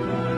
Amen.